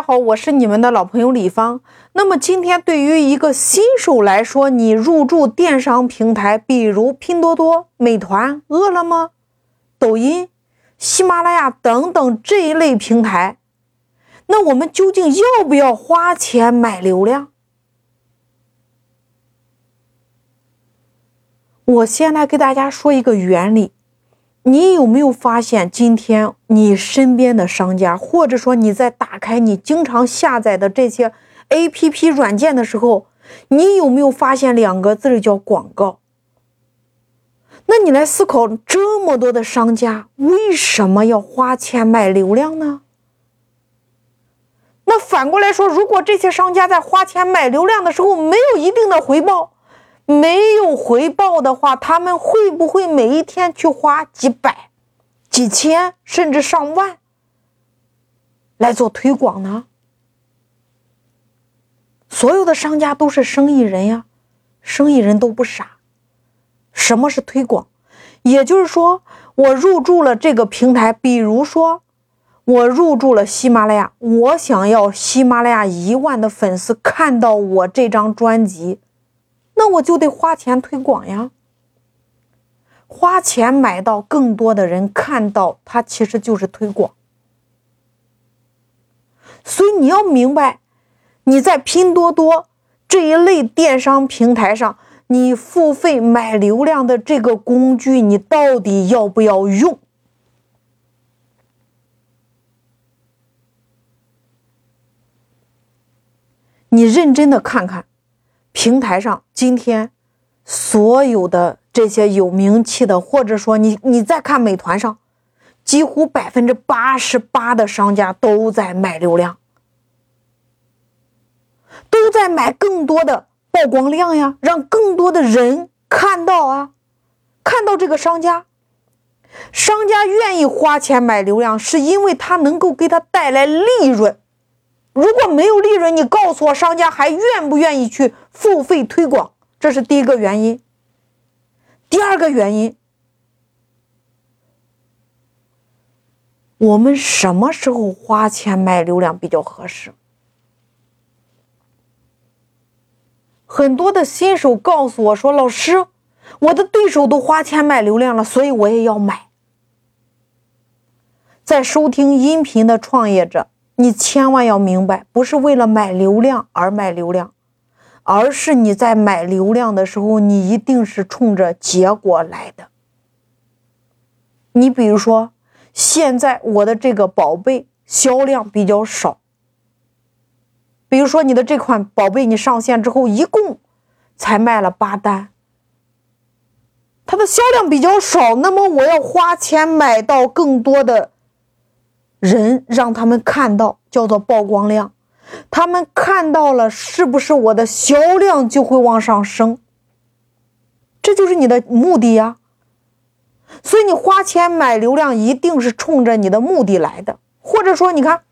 家好，我是你们的老朋友李芳。那么今天对于一个新手来说，你入驻电商平台，比如拼多多、美团、饿了么、抖音、喜马拉雅等等这一类平台，那我们究竟要不要花钱买流量？我先来给大家说一个原理。你有没有发现，今天你身边的商家，或者说你在打开你经常下载的这些 APP 软件的时候，你有没有发现两个字叫广告？那你来思考，这么多的商家为什么要花钱买流量呢？那反过来说，如果这些商家在花钱买流量的时候没有一定的回报？没有回报的话，他们会不会每一天去花几百、几千甚至上万来做推广呢？所有的商家都是生意人呀，生意人都不傻。什么是推广？也就是说，我入驻了这个平台，比如说我入驻了喜马拉雅，我想要喜马拉雅一万的粉丝看到我这张专辑。那我就得花钱推广呀，花钱买到更多的人看到，它其实就是推广。所以你要明白，你在拼多多这一类电商平台上，你付费买流量的这个工具，你到底要不要用？你认真的看看。平台上今天所有的这些有名气的，或者说你你再看美团上，几乎百分之八十八的商家都在买流量，都在买更多的曝光量呀，让更多的人看到啊，看到这个商家，商家愿意花钱买流量，是因为他能够给他带来利润。如果没有利润，你告诉我，商家还愿不愿意去付费推广？这是第一个原因。第二个原因，我们什么时候花钱买流量比较合适？很多的新手告诉我说：“老师，我的对手都花钱买流量了，所以我也要买。”在收听音频的创业者。你千万要明白，不是为了买流量而买流量，而是你在买流量的时候，你一定是冲着结果来的。你比如说，现在我的这个宝贝销量比较少，比如说你的这款宝贝，你上线之后一共才卖了八单，它的销量比较少，那么我要花钱买到更多的。人让他们看到叫做曝光量，他们看到了是不是我的销量就会往上升？这就是你的目的呀。所以你花钱买流量一定是冲着你的目的来的，或者说你看，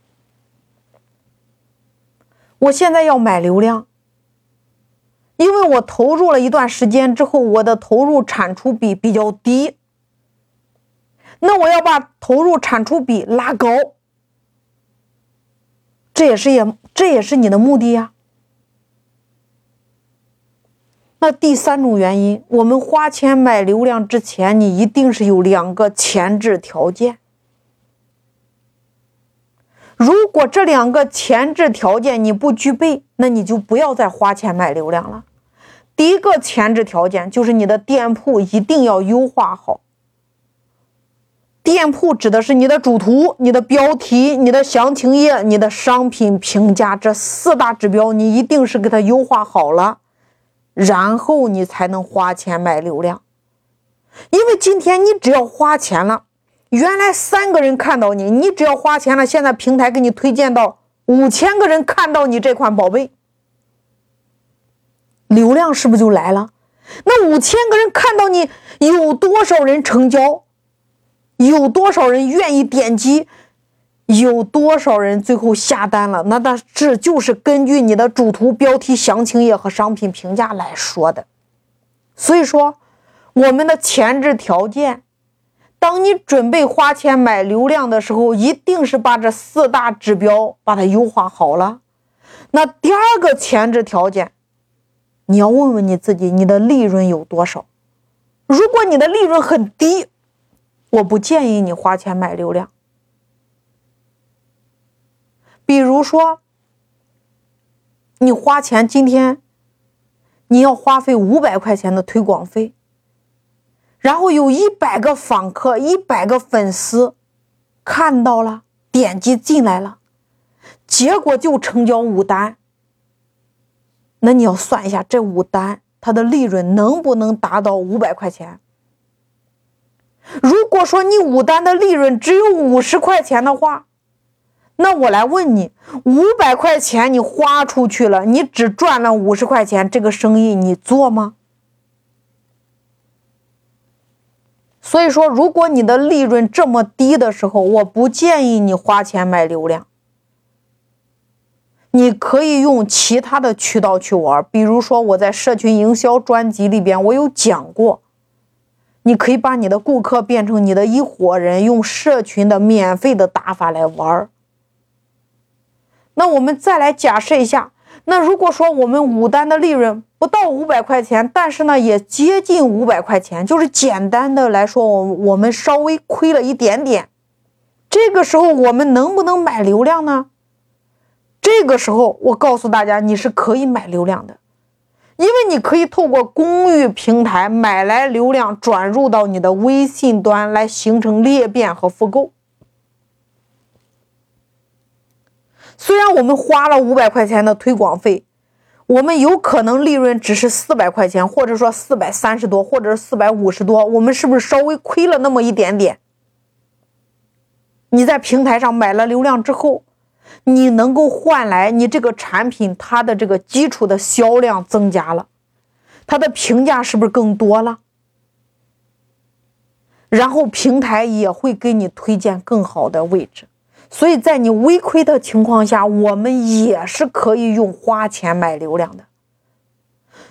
我现在要买流量，因为我投入了一段时间之后，我的投入产出比比较低。那我要把投入产出比拉高，这也是也这也是你的目的呀。那第三种原因，我们花钱买流量之前，你一定是有两个前置条件。如果这两个前置条件你不具备，那你就不要再花钱买流量了。第一个前置条件就是你的店铺一定要优化好。店铺指的是你的主图、你的标题、你的详情页、你的商品评价这四大指标，你一定是给它优化好了，然后你才能花钱买流量。因为今天你只要花钱了，原来三个人看到你，你只要花钱了，现在平台给你推荐到五千个人看到你这款宝贝，流量是不是就来了？那五千个人看到你，有多少人成交？有多少人愿意点击？有多少人最后下单了？那那这就是根据你的主图、标题、详情页和商品评价来说的。所以说，我们的前置条件当你准备花钱买流量的时候，一定是把这四大指标把它优化好了。那第二个前置条件，你要问问你自己，你的利润有多少？如果你的利润很低，我不建议你花钱买流量。比如说，你花钱今天，你要花费五百块钱的推广费。然后有一百个访客，一百个粉丝看到了，点击进来了，结果就成交五单。那你要算一下，这五单它的利润能不能达到五百块钱？如果说你五单的利润只有五十块钱的话，那我来问你，五百块钱你花出去了，你只赚了五十块钱，这个生意你做吗？所以说，如果你的利润这么低的时候，我不建议你花钱买流量。你可以用其他的渠道去玩，比如说我在社群营销专辑里边我有讲过，你可以把你的顾客变成你的一伙人，用社群的免费的打法来玩儿。那我们再来假设一下。那如果说我们五单的利润不到五百块钱，但是呢也接近五百块钱，就是简单的来说，我我们稍微亏了一点点，这个时候我们能不能买流量呢？这个时候我告诉大家，你是可以买流量的，因为你可以透过公域平台买来流量，转入到你的微信端来形成裂变和复购。虽然我们花了五百块钱的推广费，我们有可能利润只是四百块钱，或者说四百三十多，或者是四百五十多，我们是不是稍微亏了那么一点点？你在平台上买了流量之后，你能够换来你这个产品它的这个基础的销量增加了，它的评价是不是更多了？然后平台也会给你推荐更好的位置。所以在你微亏的情况下，我们也是可以用花钱买流量的。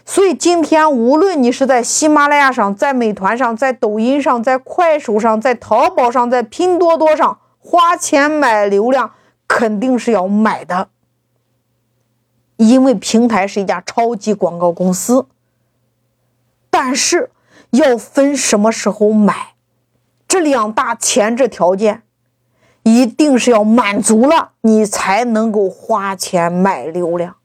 所以今天，无论你是在喜马拉雅上、在美团上、在抖音上、在快手上、在淘宝上、在拼多多上花钱买流量，肯定是要买的，因为平台是一家超级广告公司。但是要分什么时候买，这两大前置条件。一定是要满足了，你才能够花钱买流量。